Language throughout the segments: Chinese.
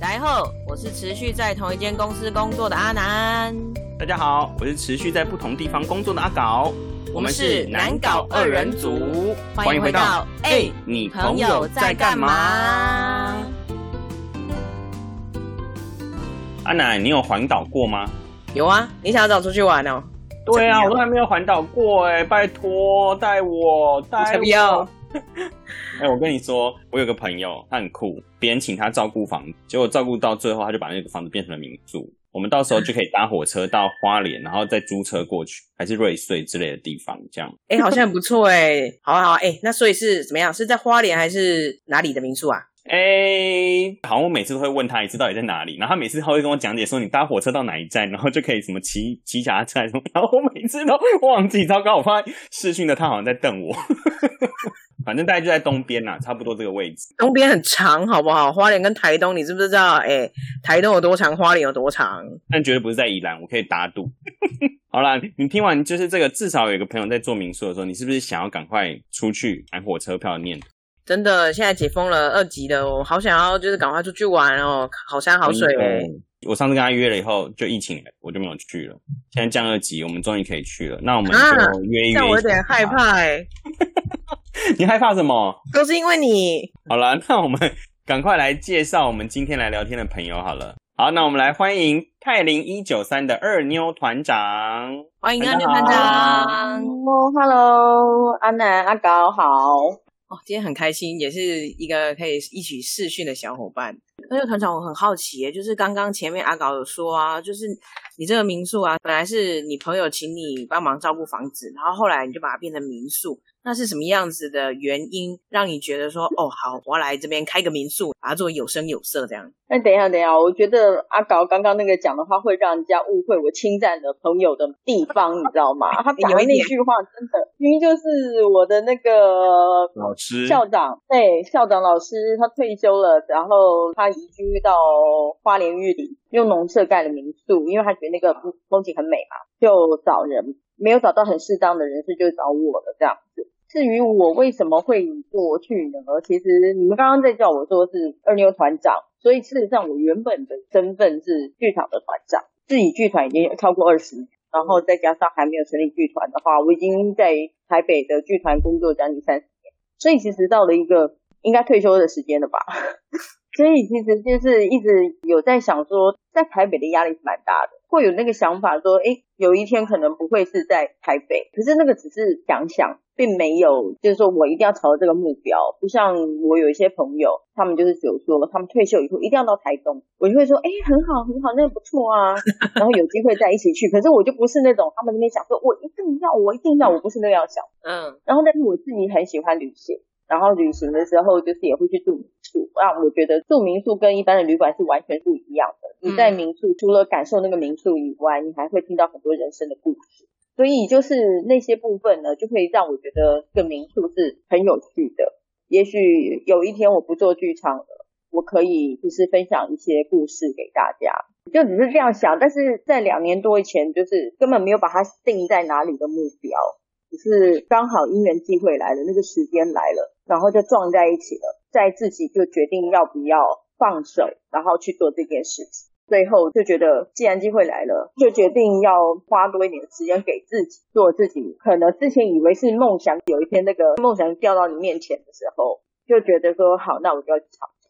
大家好，我是持续在同一间公司工作的阿南。大家好，我是持续在不同地方工作的阿搞。我们是南搞二人组，欢迎回到哎，你朋友在干嘛？阿南，你有环岛过吗？有啊，你想要找出去玩哦？对啊，我都还没有环岛过哎，拜托带我带我。哎，我跟你说，我有个朋友，他很酷，别人请他照顾房子，结果照顾到最后，他就把那个房子变成了民宿。我们到时候就可以搭火车到花莲，然后再租车过去，还是瑞穗之类的地方，这样。哎，好像很不错哎，好啊好啊，哎，那所以是怎么样？是在花莲还是哪里的民宿啊？哎，好像我每次都会问他一次到底在哪里，然后他每次他会跟我讲解说你搭火车到哪一站，然后就可以什么骑骑脚踏车什么，然后我每次都忘记，糟糕，我发现视讯的他好像在瞪我。反正大概就在东边啦，差不多这个位置。东边很长，好不好？花莲跟台东，你知不知道？哎，台东有多长，花莲有多长？但绝对不是在宜兰，我可以打赌。好啦，你听完就是这个，至少有一个朋友在做民宿的时候，你是不是想要赶快出去买火车票的念头？真的，现在解封了二级的，我好想要就是赶快出去玩哦，好山好水哦。我上次跟他约了以后，就疫情了，我就没有去了。现在降二级，我们终于可以去了。那我们就约一约。我有点害怕哎。你害怕什么？都是因为你。好了，那我们赶快来介绍我们今天来聊天的朋友好了。好，那我们来欢迎泰林一九三的二妞团长。欢迎二妞团长。Hello，阿南阿高好。哦，今天很开心，也是一个可以一起试训的小伙伴。那个团长，我很好奇，就是刚刚前面阿搞有说啊，就是你这个民宿啊，本来是你朋友请你帮忙照顾房子，然后后来你就把它变成民宿。那是什么样子的原因让你觉得说哦好，我要来这边开个民宿，把它做有声有色这样？那等一下，等一下，我觉得阿搞刚刚那个讲的话会让人家误会我侵占了朋友的地方，你知道吗？他 讲的那句话真的明明就是我的那个老师校长，对校长老师他退休了，然后他移居到花莲玉里，用农舍盖了民宿，因为他觉得那个风景很美嘛，就找人，没有找到很适当的人士，就找我了这样子。至于我为什么会过去呢？其实你们刚刚在叫我说是二妞团长，所以事实上我原本的身份是剧场的团长，自己剧团已经有超过二十年，然后再加上还没有成立剧团的话，我已经在台北的剧团工作将近三十年，所以其实到了一个应该退休的时间了吧。所以其实就是一直有在想说，在台北的压力是蛮大的，会有那个想法说，哎，有一天可能不会是在台北，可是那个只是想想。并没有，就是说我一定要朝着这个目标。不像我有一些朋友，他们就是有说，他们退休以后一定要到台东，我就会说，哎，很好，很好，那个不错啊。然后有机会再一起去。可是我就不是那种他们那边想说，我一定要，我一定要，我不是那样想。嗯。然后，但是我自己很喜欢旅行，然后旅行的时候就是也会去住民宿。啊，我觉得住民宿跟一般的旅馆是完全不一样的。你在民宿除了感受那个民宿以外，你还会听到很多人生的故事。所以就是那些部分呢，就会让我觉得这个民宿是很有趣的。也许有一天我不做剧场了，我可以就是分享一些故事给大家，就只是这样想。但是在两年多以前，就是根本没有把它定在哪里的目标，只是刚好因缘际会来了，那个时间来了，然后就撞在一起了，在自己就决定要不要放手，然后去做这件事情。最后就觉得，既然机会来了，就决定要花多一点时间给自己做自己。可能之前以为是梦想，有一天那个梦想掉到你面前的时候，就觉得说好，那我就要去尝试。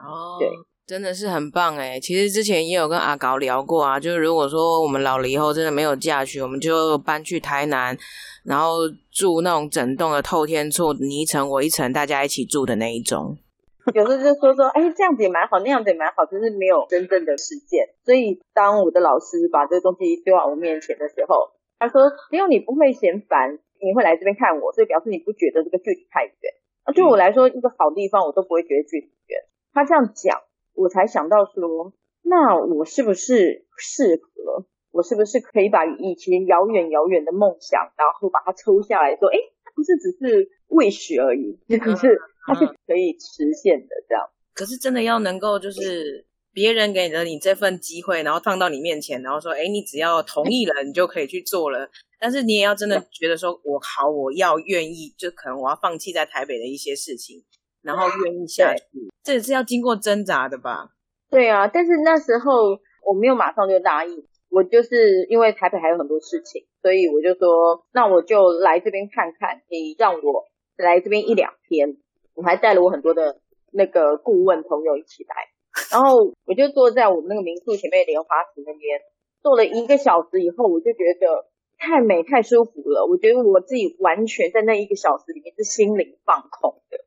哦，对，真的是很棒哎。其实之前也有跟阿高聊过啊，就是如果说我们老了以后真的没有嫁娶，我们就搬去台南，然后住那种整栋的透天厝，你一层我一层，大家一起住的那一种。有时候就说说，哎，这样子也蛮好，那样子也蛮好，只是没有真正的实践。所以当我的老师把这个东西丢到我面前的时候，他说：只有你不会嫌烦，你会来这边看我，所以表示你不觉得这个距离太远。那对我来说，一个好地方我都不会觉得距离远。他这样讲，我才想到说，那我是不是适合？我是不是可以把以前遥远遥远的梦想，然后把它抽下来说，哎，不是只是未许而已，可是。它是可以实现的，这样。可是真的要能够，就是别人给了你这份机会，然后放到你面前，然后说：“哎，你只要同意了，你就可以去做了。”但是你也要真的觉得说：“我好，我要愿意，就可能我要放弃在台北的一些事情，然后愿意下去。”这也是要经过挣扎的吧？对啊，但是那时候我没有马上就答应，我就是因为台北还有很多事情，所以我就说，那我就来这边看看，你让我来这边一两天，我还带了我很多的那个顾问朋友一起来，然后我就坐在我们那个民宿前面莲花池那边，坐了一个小时以后，我就觉得太美太舒服了，我觉得我自己完全在那一个小时里面是心灵放空的。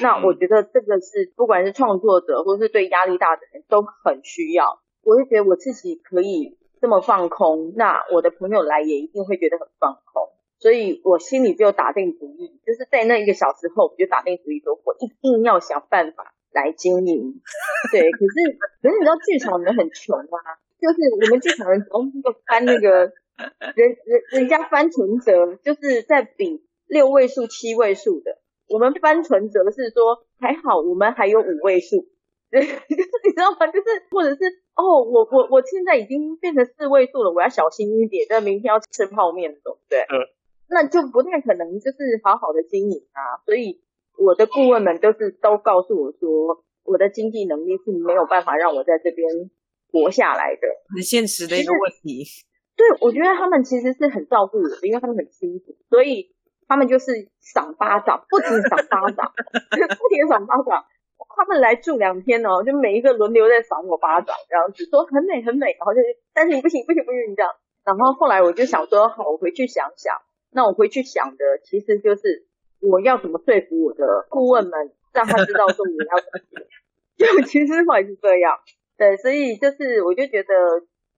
那我觉得这个是不管是创作者或是对压力大的人都很需要。我就觉得我自己可以这么放空，那我的朋友来也一定会觉得很放空。所以我心里就打定主意，就是在那一个小时后，我就打定主意说，我一定要想办法来经营。对，可是可是你知道剧场人很穷啊，就是我们剧场人总是翻那个 人人人家翻存折，就是在比六位数、七位数的。我们翻存折是说还好，我们还有五位数，就 是你知道吗？就是或者是哦，我我我现在已经变成四位数了，我要小心一点，那明天要吃泡面，对不对？嗯，那就不太可能，就是好好的经营啊。所以我的顾问们都是都告诉我说，我的经济能力是没有办法让我在这边活下来的，很现实的一个问题。对，我觉得他们其实是很照顾我的，因为他们很辛苦，所以。他们就是赏巴掌，不止赏巴掌，不停赏巴掌。他们来住两天哦，就每一个轮流在赏我巴掌，然后只说很美很美，然后就但是你不行不行不行你这样。然后后来我就想说，好，我回去想想。那我回去想的其实就是我要怎么说服我的顾问们，让他知道说我要怎么。就其实会是这样，对，所以就是我就觉得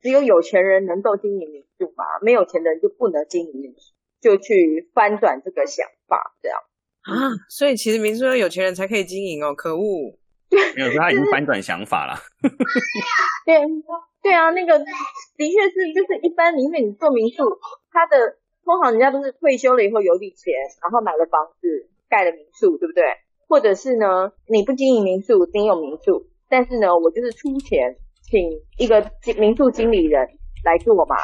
只有有钱人能够经营民宿嘛，没有钱的人就不能经营民宿。就去翻转这个想法，这样啊，所以其实民宿要有钱人才可以经营哦，可恶！没有，他已经翻转想法了。对对啊，那个的确是，就是一般，因为你做民宿，他的通常人家都是退休了以后有笔钱，然后买了房子，盖了民宿，对不对？或者是呢，你不经营民宿，你有民宿，但是呢，我就是出钱请一个民宿经理人来做嘛。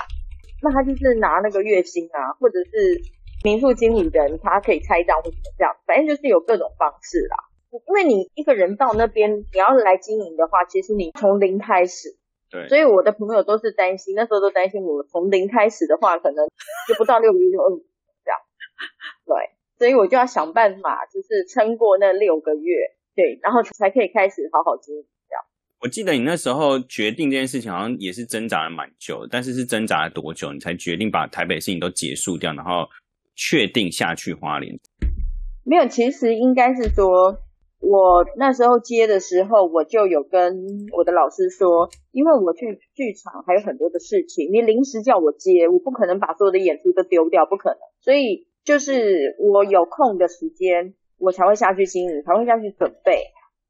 那他就是拿那个月薪啊，或者是民宿经理人，他可以拆账或怎么这样，反正就是有各种方式啦。因为你一个人到那边，你要来经营的话，其实你从零开始。对。所以我的朋友都是担心，那时候都担心我从零开始的话，可能就不到六个月就饿这样。对。所以我就要想办法，就是撑过那六个月，对，然后才可以开始好好经营。我记得你那时候决定这件事情，好像也是挣扎了蛮久，但是是挣扎了多久，你才决定把台北事情都结束掉，然后确定下去花莲？没有，其实应该是说，我那时候接的时候，我就有跟我的老师说，因为我去剧场还有很多的事情，你临时叫我接，我不可能把所有的演出都丢掉，不可能。所以就是我有空的时间，我才会下去经营，才会下去准备。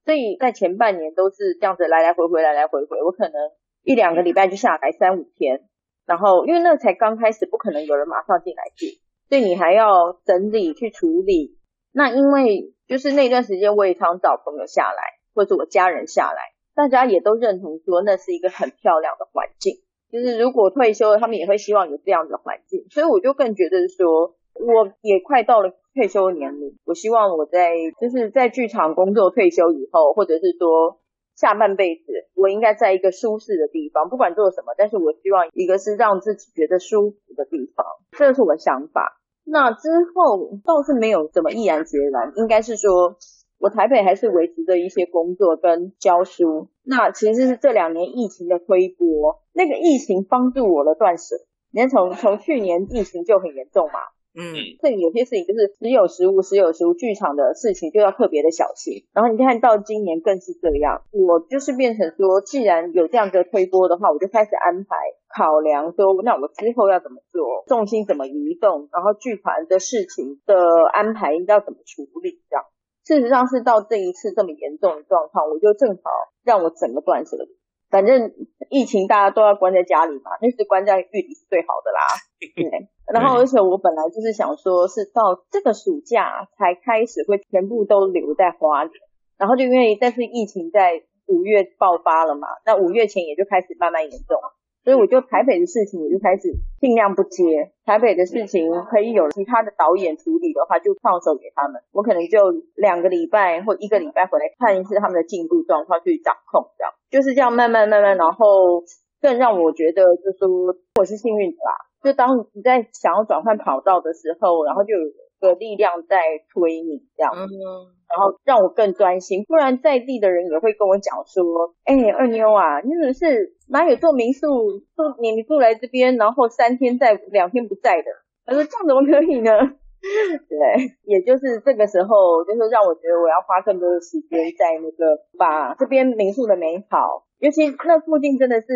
所以在前半年都是这样子来来回回来来回回，我可能一两个礼拜就下来三五天，然后因为那才刚开始，不可能有人马上进来住，所以你还要整理去处理。那因为就是那段时间我也常找朋友下来，或者我家人下来，大家也都认同说那是一个很漂亮的环境，就是如果退休了，他们也会希望有这样的环境，所以我就更觉得说。我也快到了退休年龄，我希望我在就是在剧场工作退休以后，或者是说下半辈子，我应该在一个舒适的地方，不管做什么，但是我希望一个是让自己觉得舒服的地方，这是我的想法。那之后倒是没有怎么毅然决然，应该是说我台北还是维持着一些工作跟教书。那其实是这两年疫情的推波，那个疫情帮助我了断舍。你看从从去年疫情就很严重嘛。嗯，这里有些事情就是时有时无，时有时无。剧场的事情就要特别的小心。然后你看到今年更是这样，我就是变成说，既然有这样的推波的话，我就开始安排考量说，那我之后要怎么做，重心怎么移动，然后剧团的事情的安排应该要怎么处理。这样，事实上是到这一次这么严重的状况，我就正好让我整个断舍离。反正疫情大家都要关在家里嘛，那是关在狱里是最好的啦。对。然后，而且我本来就是想说，是到这个暑假才开始会全部都留在花莲，然后就因为但是疫情在五月爆发了嘛，那五月前也就开始慢慢严重，所以我就台北的事情我就开始尽量不接，台北的事情可以有其他的导演处理的话，就放手给他们。我可能就两个礼拜或一个礼拜回来看一次他们的进度状况，去掌控这样，就是这样慢慢慢慢，然后更让我觉得就说我是幸运的啦。就当你在想要转换跑道的时候，然后就有个力量在推你这样。然后让我更专心，不然在地的人也会跟我讲说：“哎，二妞啊，你怎么是哪有做民宿住你你住来这边，然后三天在两天不在的？”他说：“这样怎么可以呢？” 对，也就是这个时候，就是让我觉得我要花更多的时间在那个把这边民宿的美好，尤其那附近真的是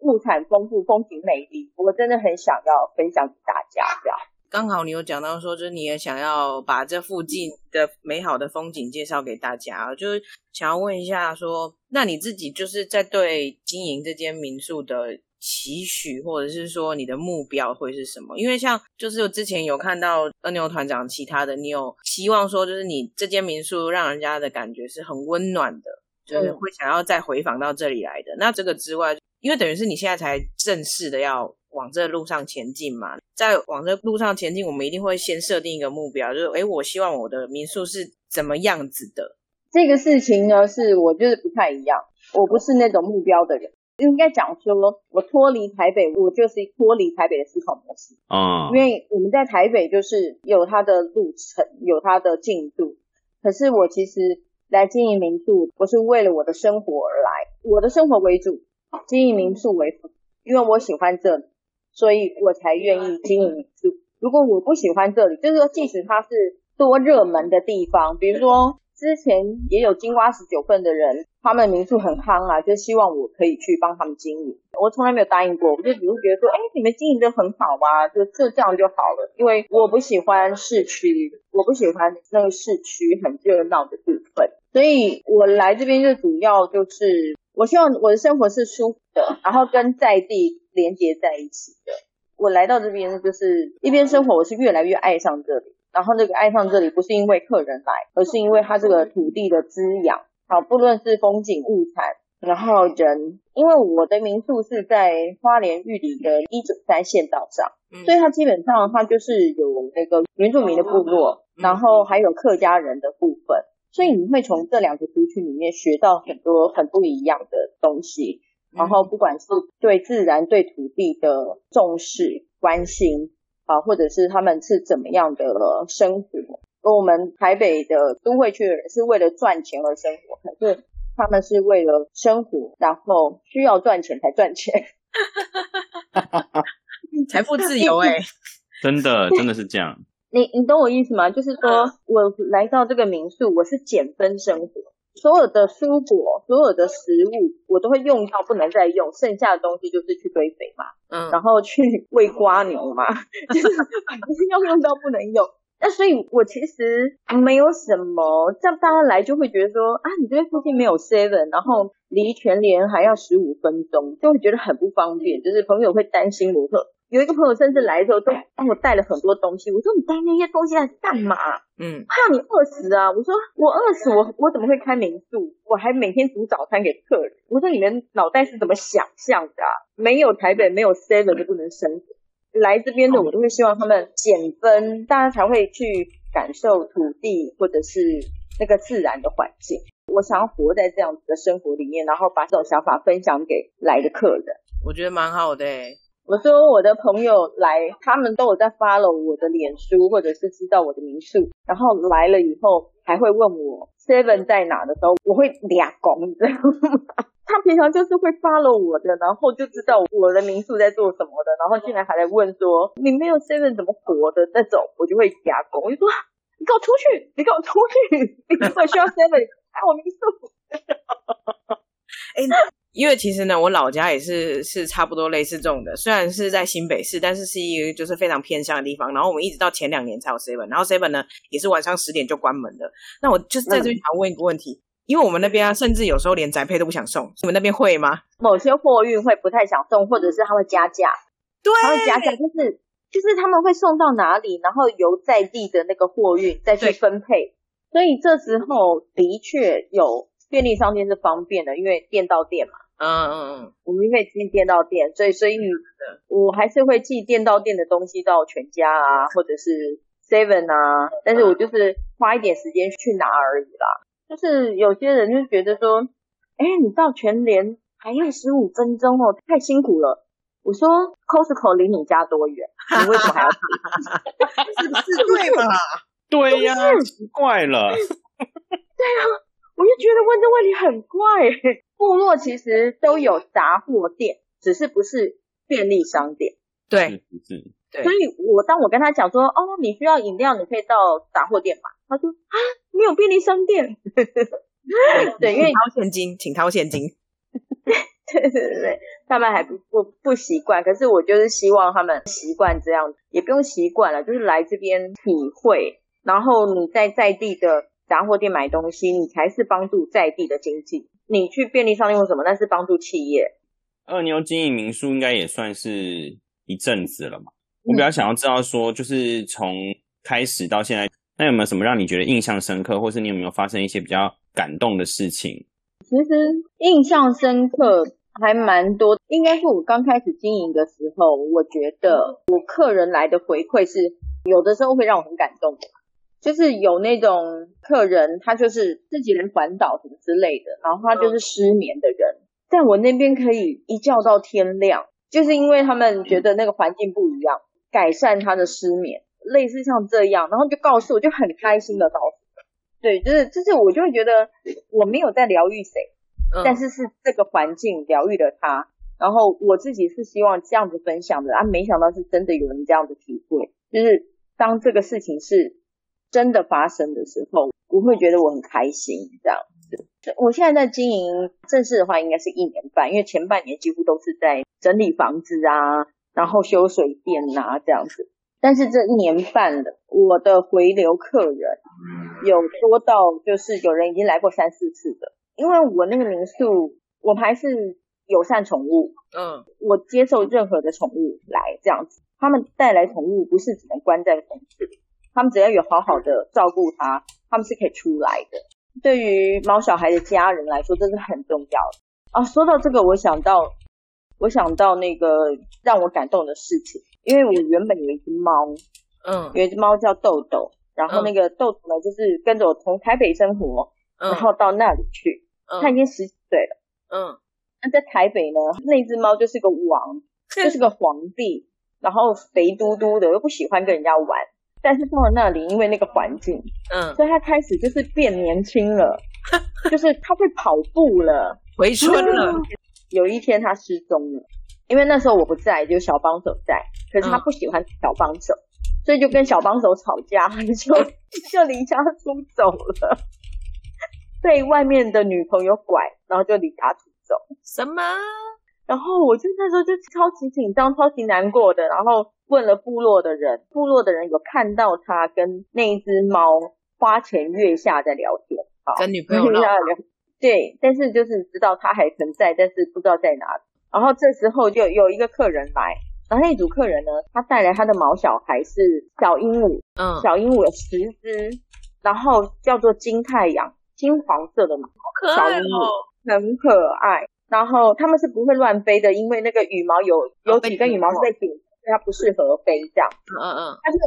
物产丰富、风景美丽，我真的很想要分享给大家这样。刚好你有讲到说，就是你也想要把这附近的美好的风景介绍给大家，就是想要问一下，说那你自己就是在对经营这间民宿的期许，或者是说你的目标会是什么？因为像就是之前有看到二牛团长其他的，你有希望说，就是你这间民宿让人家的感觉是很温暖的，就是会想要再回访到这里来的。那这个之外，因为等于是你现在才正式的要。往这路上前进嘛，在往这路上前进，我们一定会先设定一个目标，就是诶，我希望我的民宿是怎么样子的。这个事情呢，是我就是不太一样，我不是那种目标的人。应该讲说，我脱离台北，我就是脱离台北的思考模式啊。因为我们在台北就是有它的路程，有它的进度。可是我其实来经营民宿，我是为了我的生活而来，我的生活为主，经营民宿为辅，因为我喜欢这里。所以我才愿意经营民宿。如果我不喜欢这里，就是说，即使它是多热门的地方，比如说之前也有金瓜十九份的人，他们民宿很夯啊，就希望我可以去帮他们经营。我从来没有答应过，我就只是觉得说，哎，你们经营的很好啊，就就这样就好了。因为我不喜欢市区，我不喜欢那个市区很热闹的部分，所以我来这边就主要就是，我希望我的生活是舒服的，然后跟在地。连接在一起的。我来到这边就是一边生活，我是越来越爱上这里。然后那个爱上这里不是因为客人来，而是因为它这个土地的滋养。好，不论是风景物产，然后人，因为我的民宿是在花莲玉里的一九三县道上，所以它基本上它就是有那个原住民的部落，然后还有客家人的部分，所以你会从这两个族群里面学到很多很不一样的东西。然后不管是对自然、对土地的重视、关心啊，或者是他们是怎么样的生活，而我们台北的都会区的人是为了赚钱而生活，可是他们是为了生活，然后需要赚钱才赚钱 财富自由哎，真的真的是这样。你你懂我意思吗？就是说我来到这个民宿，我是减分生活。所有的蔬果，所有的食物，我都会用到不能再用，剩下的东西就是去堆肥嘛，嗯，然后去喂瓜牛嘛，就是就是要用到不能用。那所以，我其实没有什么，这样大家来就会觉得说啊，你这边附近没有 seven，然后离全联还要十五分钟，就会觉得很不方便，就是朋友会担心我说。有一个朋友甚至来的时候都帮我带了很多东西，我说你带那些东西来干嘛？嗯，怕你饿死啊！我说我饿死我我怎么会开民宿？我还每天煮早餐给客人。我说你们脑袋是怎么想象的？没有台北没有 seven 就不能生活。来这边的我都会希望他们减分，大家才会去感受土地或者是那个自然的环境。我想要活在这样子的生活里面，然后把这种想法分享给来的客人。我觉得蛮好的。我说我的朋友来，他们都有在 follow 我的脸书，或者是知道我的民宿，然后来了以后还会问我 seven 在哪的时候，我会俩拱，你知道吗？他平常就是会 follow 我的，然后就知道我的民宿在做什么的，然后进来还在问说你没有 seven 怎么活的那种，我就会俩拱，我就说你给我出去，你给我出去，你如果需要 seven 来我民宿。哎。因为其实呢，我老家也是是差不多类似这种的，虽然是在新北市，但是是一个就是非常偏乡的地方。然后我们一直到前两年才有 seven，然后 seven 呢也是晚上十点就关门的。那我就是在这边想问一个问题，因为我们那边啊，甚至有时候连宅配都不想送，你们那边会吗？某些货运会不太想送，或者是他会加价，对，他会加价，就是就是他们会送到哪里，然后由在地的那个货运再去分配。所以这时候的确有便利商店是方便的，因为店到店嘛。嗯嗯嗯，我们可以寄店到店，所以所以我还是会寄店到店的东西到全家啊，或者是 Seven 啊，但是我就是花一点时间去拿而已啦。就是有些人就觉得说，哎，你到全联还要十五分钟哦，太辛苦了。我说 Costco 离你家多远？你为什么还要？是不是对嘛？对呀，奇怪了。对啊，我就觉得问这问题很怪。部落其实都有杂货店，只是不是便利商店。对，是，对。所以我当我跟他讲说，哦，你需要饮料，你可以到杂货店买。他说啊，没有便利商店。对，因为掏现金，请掏现金。对对对对，他们还不不不习惯，可是我就是希望他们习惯这样，也不用习惯了，就是来这边体会，然后你在在地的杂货店买东西，你才是帮助在地的经济。你去便利商店或什么，那是帮助企业。二妞经营民宿应该也算是一阵子了嘛，我比较想要知道说，就是从开始到现在，那有没有什么让你觉得印象深刻，或是你有没有发生一些比较感动的事情？其实印象深刻。还蛮多，应该是我刚开始经营的时候，我觉得我客人来的回馈是有的时候会让我很感动的，就是有那种客人他就是自己人环岛什么之类的，然后他就是失眠的人，在我那边可以一觉到天亮，就是因为他们觉得那个环境不一样，改善他的失眠，类似像这样，然后就告诉我就很开心的告诉，对，就是就是我就会觉得我没有在疗愈谁。但是是这个环境疗愈了他，然后我自己是希望这样子分享的啊，没想到是真的有人这样子体会，就是当这个事情是真的发生的时候，我会觉得我很开心这样子。我现在在经营正式的话，应该是一年半，因为前半年几乎都是在整理房子啊，然后修水电啊这样子。但是这一年半的，我的回流客人有多到就是有人已经来过三四次的。因为我那个民宿，我们还是友善宠物，嗯，我接受任何的宠物来这样子，他们带来宠物不是只能关在笼子里，他们只要有好好的照顾它，他们是可以出来的。对于猫小孩的家人来说，这是很重要的啊。说到这个，我想到，我想到那个让我感动的事情，因为我原本有一只猫，嗯，有一只猫叫豆豆，然后那个豆豆呢，就是跟着我从台北生活，然后到那里去。他已经十几岁了，嗯，那在台北呢，那只猫就是个王，就是个皇帝，然后肥嘟嘟的，又不喜欢跟人家玩。但是到了那里，因为那个环境，嗯，所以他开始就是变年轻了，就是他会跑步了，回春了。有一天他失踪了，因为那时候我不在，就小帮手在，可是他不喜欢小帮手，所以就跟小帮手吵架，就 就离家出走了。被外面的女朋友拐，然后就离家出走。什么？然后我就那时候就超级紧张、超级难过的。然后问了部落的人，部落的人有看到他跟那一只猫花前月下在聊天，好跟女朋友聊。对，但是就是知道他还存在，但是不知道在哪里。然后这时候就有一个客人来，然后那组客人呢，他带来他的毛小孩是小鹦鹉，嗯，小鹦鹉有十只，然后叫做金太阳。金黄色的小鹦鹉很可爱，然后他们是不会乱飞的，因为那个羽毛有有几根羽毛是在顶，它不适合飞这样。嗯嗯，但是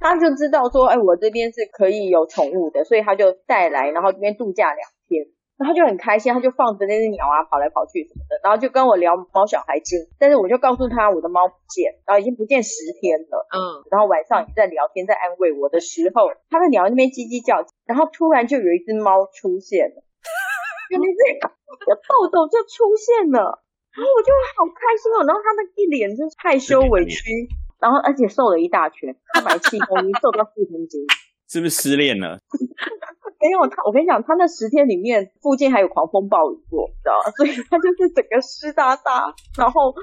他就知道说，哎，我这边是可以有宠物的，所以他就带来，然后这边度假两天。然后就很开心，他就放着那只鸟啊跑来跑去什么的，然后就跟我聊猫小孩经，但是我就告诉他我的猫不见，然后已经不见十天了，嗯，然后晚上也在聊天，在安慰我的时候，他的鸟那边叽叽叫，然后突然就有一只猫出现了，有那只 豆豆就出现了，然后我就好开心哦，然后他那一脸就是害羞委屈，然后而且瘦了一大圈，他白七公斤瘦到四公斤，是不是失恋了？没有他，我跟你讲，他那十天里面附近还有狂风暴雨过，知道所以他就是整个湿哒哒，然后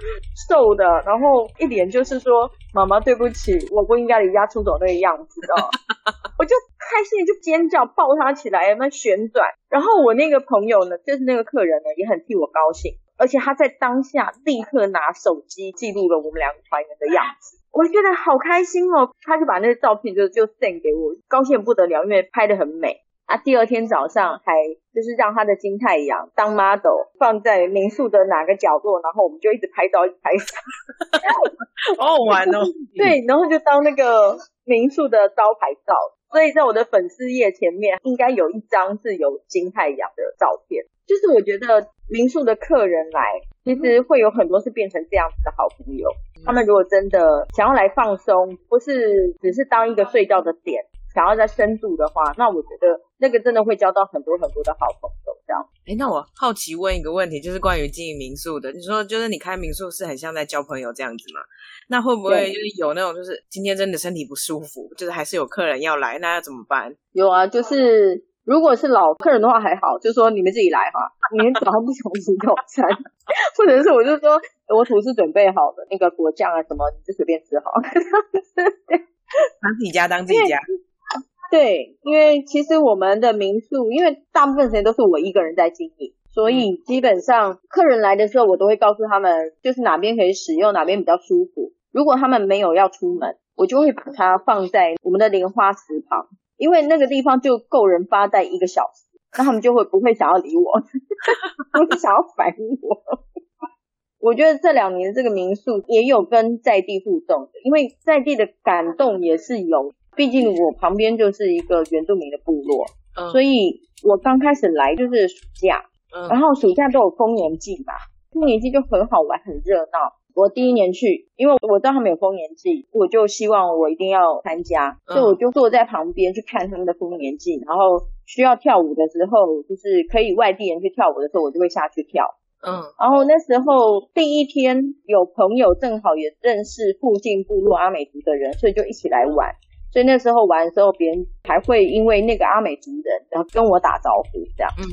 瘦的，然后一脸就是说妈妈对不起，我不应该离家出走那个样子，知道 我就开心就尖叫，抱他起来，那旋转。然后我那个朋友呢，就是那个客人呢，也很替我高兴，而且他在当下立刻拿手机记录了我们两个团员的样子，我觉得好开心哦。他就把那个照片就就 send 给我，高兴不得了，因为拍的很美。啊，第二天早上还就是让他的金太阳当 model 放在民宿的哪个角落，然后我们就一直拍照，一直拍照。好好玩哦。对，然后就当那个民宿的招牌照。所以在我的粉丝页前面应该有一张是有金太阳的照片。就是我觉得民宿的客人来，其实会有很多是变成这样子的好朋友。他们如果真的想要来放松，不是只是当一个睡觉的点。想要再深度的话，那我觉得那个真的会交到很多很多的好朋友。这样，哎，那我好奇问一个问题，就是关于经营民宿的。你说，就是你开民宿是很像在交朋友这样子吗？那会不会就是有那种，就是今天真的身体不舒服，就是还是有客人要来，那要怎么办？有啊，就是如果是老客人的话还好，就说你们自己来哈，你们早上不想吃早餐，或者是我就说我厨师准备好的那个果酱啊什么，你就随便吃好，当自己家当自己家。对，因为其实我们的民宿，因为大部分时间都是我一个人在经营，所以基本上客人来的时候，我都会告诉他们，就是哪边可以使用，哪边比较舒服。如果他们没有要出门，我就会把它放在我们的莲花池旁，因为那个地方就够人发呆一个小时，那他们就会不会想要理我，不会想要烦我。我觉得这两年这个民宿也有跟在地互动的，因为在地的感动也是有。毕竟我旁边就是一个原住民的部落，所以我刚开始来就是暑假，然后暑假都有丰年祭嘛，丰年祭就很好玩，很热闹。我第一年去，因为我知道他们有丰年祭，我就希望我一定要参加，所以我就坐在旁边去看他们的丰年祭，然后需要跳舞的时候，就是可以外地人去跳舞的时候，我就会下去跳。嗯，然后那时候第一天有朋友正好也认识附近部落阿美族的人，所以就一起来玩。所以那时候玩的时候，别人还会因为那个阿美族人，然后跟我打招呼这样。嗯。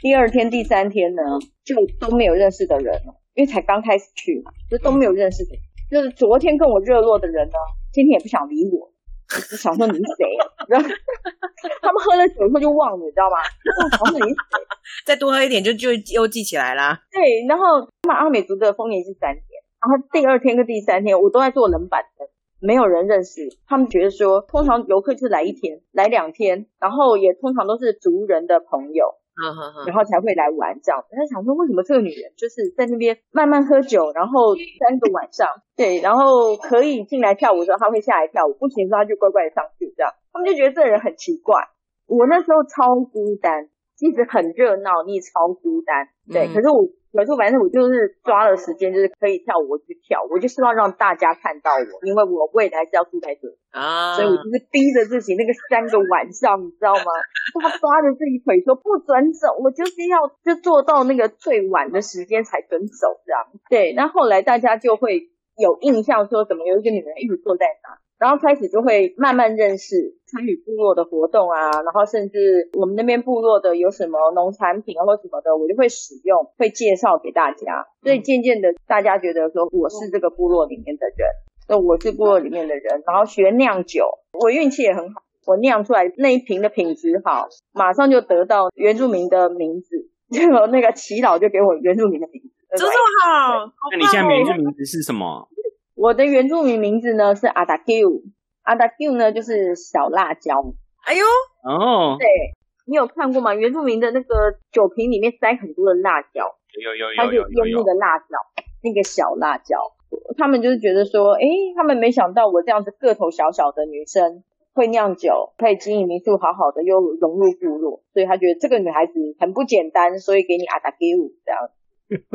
第二天、第三天呢，就都没有认识的人了，因为才刚开始去嘛，就都没有认识的。就是昨天跟我热络的人呢，今天也不想理我，我想说你是谁？然后 他们喝了酒以后就忘了，你知道吗？想说你是谁？再多喝一点就就又记起来啦。对，然后他们阿美族的丰年是三天，然后第二天跟第三天我都在做冷板凳。没有人认识，他们觉得说，通常游客就是来一天、来两天，然后也通常都是族人的朋友，然后才会来玩这样。他想说，为什么这个女人就是在那边慢慢喝酒，然后三个晚上，对，然后可以进来跳舞的时候，她会下来跳舞，不行的时候她就乖乖的上去这样。他们就觉得这人很奇怪。我那时候超孤单，即使很热闹，你也超孤单，对。可是我。可是反正我就是抓了时间，就是可以跳舞我去跳，我就希望让大家看到我，因为我未来是要住在这里啊，所以我就是逼着自己那个三个晚上，你知道吗？他抓着自己腿说不准走，我就是要就做到那个最晚的时间才准走这样。对，那后来大家就会有印象说，怎么有一个女人一直坐在那？然后开始就会慢慢认识参与部落的活动啊，然后甚至我们那边部落的有什么农产品啊或什么的，我就会使用，会介绍给大家。所以渐渐的，大家觉得说我是这个部落里面的人，那我是部落里面的人，然后学酿酒，我运气也很好，我酿出来那一瓶的品质好，马上就得到原住民的名字，就那个祈祷就给我原住民的名字，这么好。那你现在原住名字是什么？我的原住民名字呢是阿达 Q，阿达 Q 呢就是小辣椒。哎呦，哦，对你有看过吗？原住民的那个酒瓶里面塞很多的辣椒，有有有，他就用那个辣椒，那个小辣椒。他们就是觉得说，哎，他们没想到我这样子个头小小的女生会酿酒，可以经营民宿，好好的又融入部落，所以他觉得这个女孩子很不简单，所以给你阿达 Q 这样。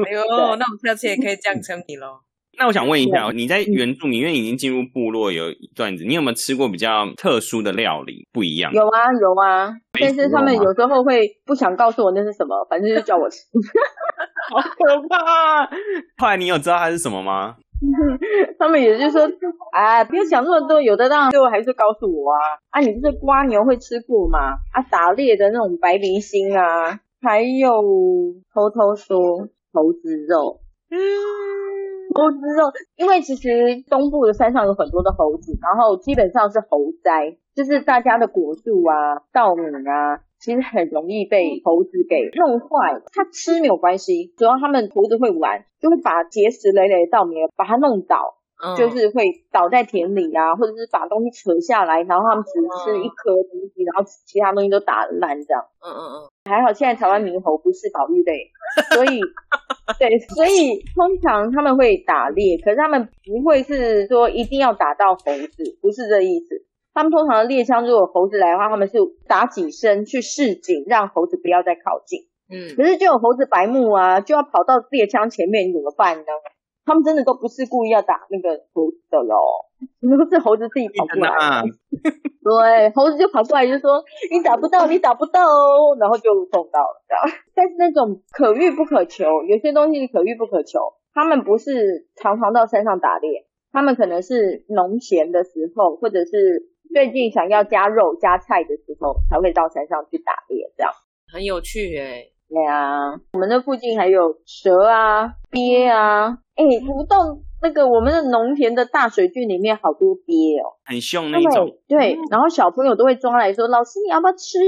哎呦，那我们下次也可以这样称你喽。那我想问一下，你在原住民，因为已经进入部落有一段子，你有没有吃过比较特殊的料理？不一样？有啊，有啊。但是他们有时候会不想告诉我那是什么，反正就叫我吃。好可怕！后来你有知道它是什么吗？他们也就说，啊，不要想那么多，有的当然最后还是告诉我啊。啊，你这是瓜牛会吃过吗？啊，打猎的那种白鼻心啊，还有偷偷说猴子肉。嗯。猴子肉，因为其实东部的山上有很多的猴子，然后基本上是猴灾，就是大家的果树啊、稻米啊，其实很容易被猴子给弄坏。它吃没有关系，主要他们猴子会玩，就会把结实累累的稻米把它弄倒，嗯就是会倒在田里啊，或者是把东西扯下来，然后他们只吃一颗东西，然后其他东西都打烂这样。嗯嗯嗯，还好现在台湾猕猴不是保育类，所以 对，所以通常他们会打猎，可是他们不会是说一定要打到猴子，不是这意思。他们通常的猎枪，如果猴子来的话，他们是打几声去示警，让猴子不要再靠近。嗯，可是就有猴子白目啊，就要跑到猎枪前面，你怎么办呢？他们真的都不是故意要打那个猴子的喽，都是猴子自己跑过来的。啊，对，猴子就跑过来就说：“你打不到，你打不到哦。”然后就中到了，这样。但是那种可遇不可求，有些东西可遇不可求。他们不是常常到山上打猎，他们可能是农闲的时候，或者是最近想要加肉加菜的时候，才会到山上去打猎，这样。很有趣哎。对啊，我们那附近还有蛇啊、鳖啊。哎，不到那个我们的农田的大水郡里面，好多鳖哦。很凶那一种。对，然后小朋友都会抓来说：“老师，你要不要吃？”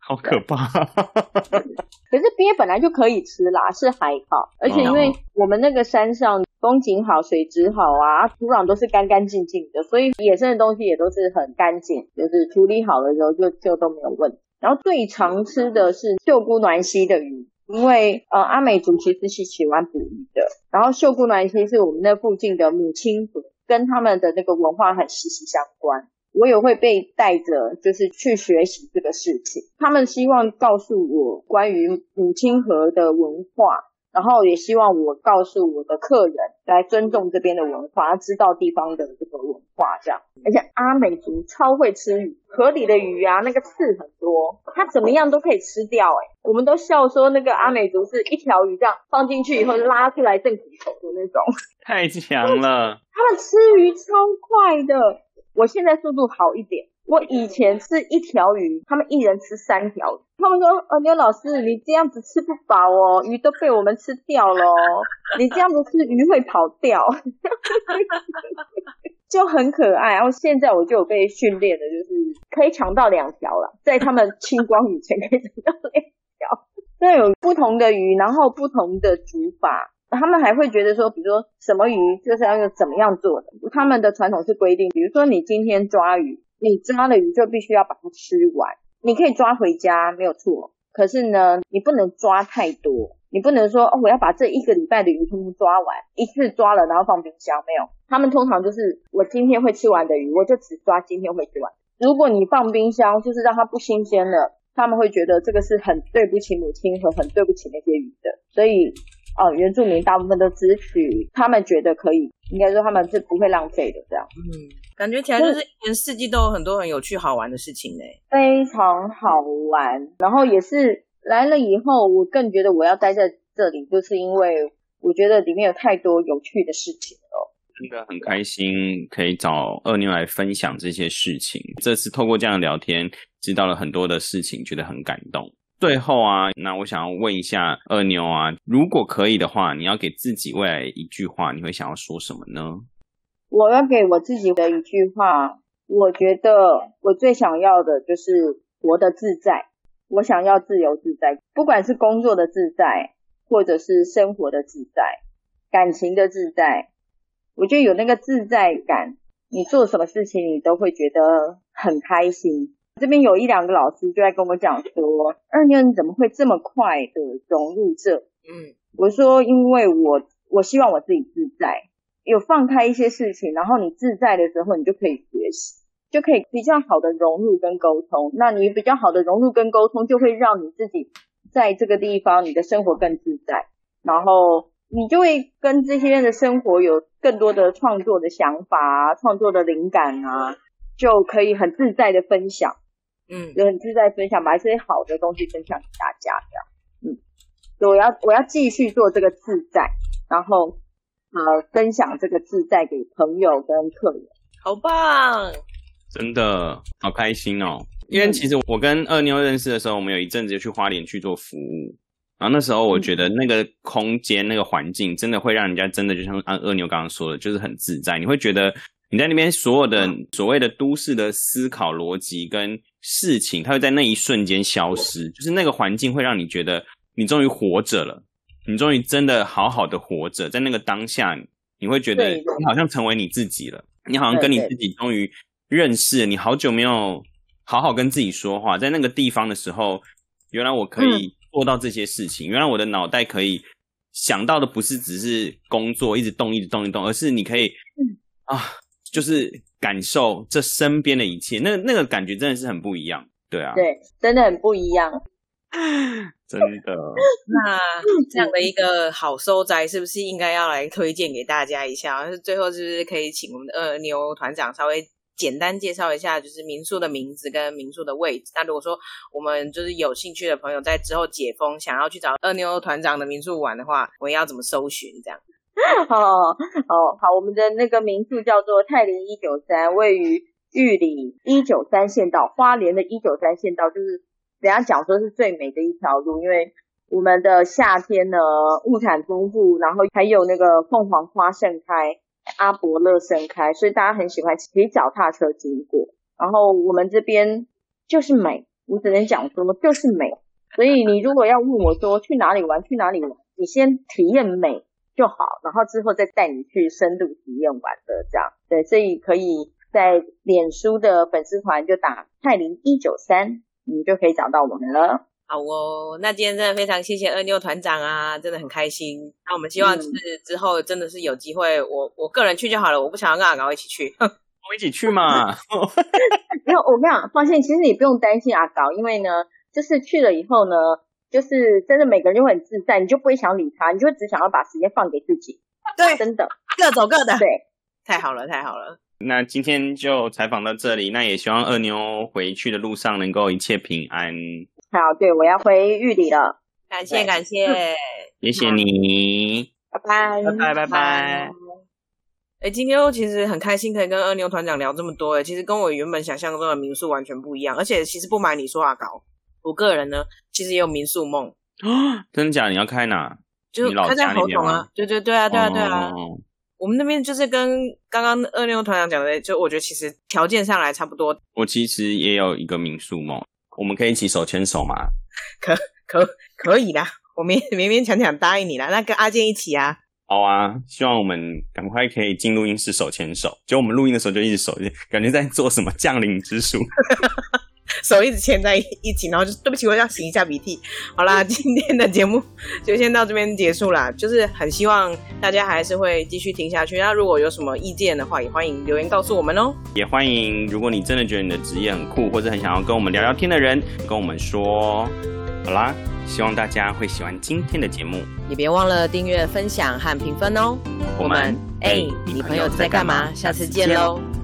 好可怕！可是鳖本来就可以吃啦，是还好，而且因为我们那个山上风景好、水质好啊，土壤都是干干净净的，所以野生的东西也都是很干净，就是处理好了之后就就都没有问题。然后最常吃的是秀姑峦溪的鱼，因为呃阿美族其实是喜欢捕鱼的，然后秀姑兰其实是我们那附近的母亲河，跟他们的那个文化很息息相关。我也会被带着，就是去学习这个事情。他们希望告诉我关于母亲河的文化，然后也希望我告诉我的客人来尊重这边的文化，知道地方的这个文化这样。而且阿美族超会吃鱼，河里的鱼啊，那个刺很多，它怎么样都可以吃掉、欸。哎，我们都笑说那个阿美族是一条鱼这样放进去以后拉出来正骨头的那种。太强了！他们吃鱼超快的。我现在速度好一点，我以前吃一条鱼，他们一人吃三条。他们说：“呃，牛老师，你这样子吃不饱哦，鱼都被我们吃掉了，你这样子吃鱼会跑掉。”就很可爱。然后现在我就有被训练的，就是可以抢到两条了，在他们清光以前可以抢到两条。那有不同的鱼，然后不同的煮法。他们还会觉得说，比如说什么鱼就是要用怎么样做的，他们的传统是规定，比如说你今天抓鱼，你抓了鱼就必须要把它吃完，你可以抓回家没有错，可是呢，你不能抓太多，你不能说哦，我要把这一个礼拜的鱼通通抓完，一次抓了然后放冰箱，没有，他们通常就是我今天会吃完的鱼，我就只抓今天会吃完，如果你放冰箱，就是让它不新鲜了，他们会觉得这个是很对不起母亲和很对不起那些鱼的，所以。哦，原住民大部分都只取他们觉得可以，应该说他们是不会浪费的这样。嗯，感觉起来就是一年四季都有很多很有趣好玩的事情呢，非常好玩。然后也是来了以后，我更觉得我要待在这里，就是因为我觉得里面有太多有趣的事情了。真的很开心可以找二妞来分享这些事情。这次透过这样聊天，知道了很多的事情，觉得很感动。最后啊，那我想要问一下二妞啊，如果可以的话，你要给自己未来一句话，你会想要说什么呢？我要给我自己的一句话，我觉得我最想要的就是活得自在。我想要自由自在，不管是工作的自在，或者是生活的自在，感情的自在。我觉得有那个自在感，你做什么事情你都会觉得很开心。这边有一两个老师就在跟我讲说，二妞你怎么会这么快的融入这？嗯，我说因为我我希望我自己自在，有放开一些事情，然后你自在的时候，你就可以学习，就可以比较好的融入跟沟通。那你比较好的融入跟沟通，就会让你自己在这个地方你的生活更自在，然后你就会跟这些人的生活有更多的创作的想法啊，创作的灵感啊，就可以很自在的分享。嗯，就很自在分享，把这些好的东西分享给大家，这样，嗯，所以我要我要继续做这个自在，然后呃分享这个自在给朋友跟客人，好棒，真的好开心哦！因为其实我跟二妞认识的时候，我们有一阵子就去花莲去做服务，然后那时候我觉得那个空间、那个环境，真的会让人家真的就像二二妞刚刚说的，就是很自在，你会觉得。你在那边所有的所谓的都市的思考逻辑跟事情，它会在那一瞬间消失，就是那个环境会让你觉得你终于活着了，你终于真的好好的活着，在那个当下你会觉得你好像成为你自己了，你好像跟你自己终于认识了，你好久没有好好跟自己说话，在那个地方的时候，原来我可嗯。以做到这些事情，原来我的脑袋可以想到的不是只是工作一直动一直动一直动，而是你可以、啊，就是感受这身边的一切，那那个感觉真的是很不一样，对啊，对，真的很不一样。真的。那这样的一个好收摘，是不是应该要来推荐给大家一下？就是最后是不是可以请我们的二牛团长稍微简单介绍一下，就是民宿的名字跟民宿的位置？那如果说我们就是有兴趣的朋友，在之后解封想要去找二牛团长的民宿玩的话，我要怎么搜寻？这样哦哦，好，我们的那个民宿叫做泰林一九三，位于玉里一九三县道，花莲的一九三县道，就是人家讲说是最美的一条路，因为我们的夏天呢物产丰富，然后还有那个凤凰花盛开，阿伯乐盛开，所以大家很喜欢骑脚踏车经过。然后我们这边就是美，我只能讲说就是美。所以你如果要问我说去哪里玩，去哪里玩，你先体验美就好，然后之后再带你去深度体验玩的这样。对，所以可以在脸书的粉丝团就打泰林一九三，你就可以找到我们了。好哦，那今天真的非常谢谢二妞团长啊，真的很开心。那我们希望是之后真的是有机会，我我个人去就好了，我不想要跟阿高一起去。我们一起去嘛？没有，我跟你讲，发现其实你不用担心阿高，因为呢，就是去了以后呢，就是真的每个人就会很自在，你就不会想理他，你就只想要把时间放给自己。对，真的，各走各的。对，太好了，太好了。那今天就采访到这里，那也希望二妞回去的路上能够一切平安，好，对我要回玉里了，感谢感谢。谢谢你，拜拜，拜拜拜拜。哎，今天其实很开心可以跟二妞团长聊这么多哎，其实跟我原本想象中的民宿完全不一样，而且其实不瞒你说啊高，我个人呢其实也有民宿梦，真的假的？你要开哪？就开在家那边吗？侯总啊，对对对啊对啊对啊，哦我们那边就是跟刚刚二妞团长讲的，就我觉得其实条件上来差不多，我其实也有一个民宿梦，我们可以一起手牵手吗？可可可以啦，我勉勉勉强强答应你啦，那跟阿健一起啊，好啊，希望我们赶快可以进录音室手牵手。就我们录音的时候就一直手，感觉在做什么降临之术。手一直牵在一起，然后就对不起，我要擤一下鼻涕。好啦，今天的节目就先到这边结束啦。就是很希望大家还是会继续听下去。那如果有什么意见的话，也欢迎留言告诉我们哦。也欢迎，如果你真的觉得你的职业很酷，或者很想要跟我们聊聊天的人，跟我们说。好啦，希望大家会喜欢今天的节目。也别忘了订阅、分享和评分哦。我们哎、你朋友在干嘛？下次见喽。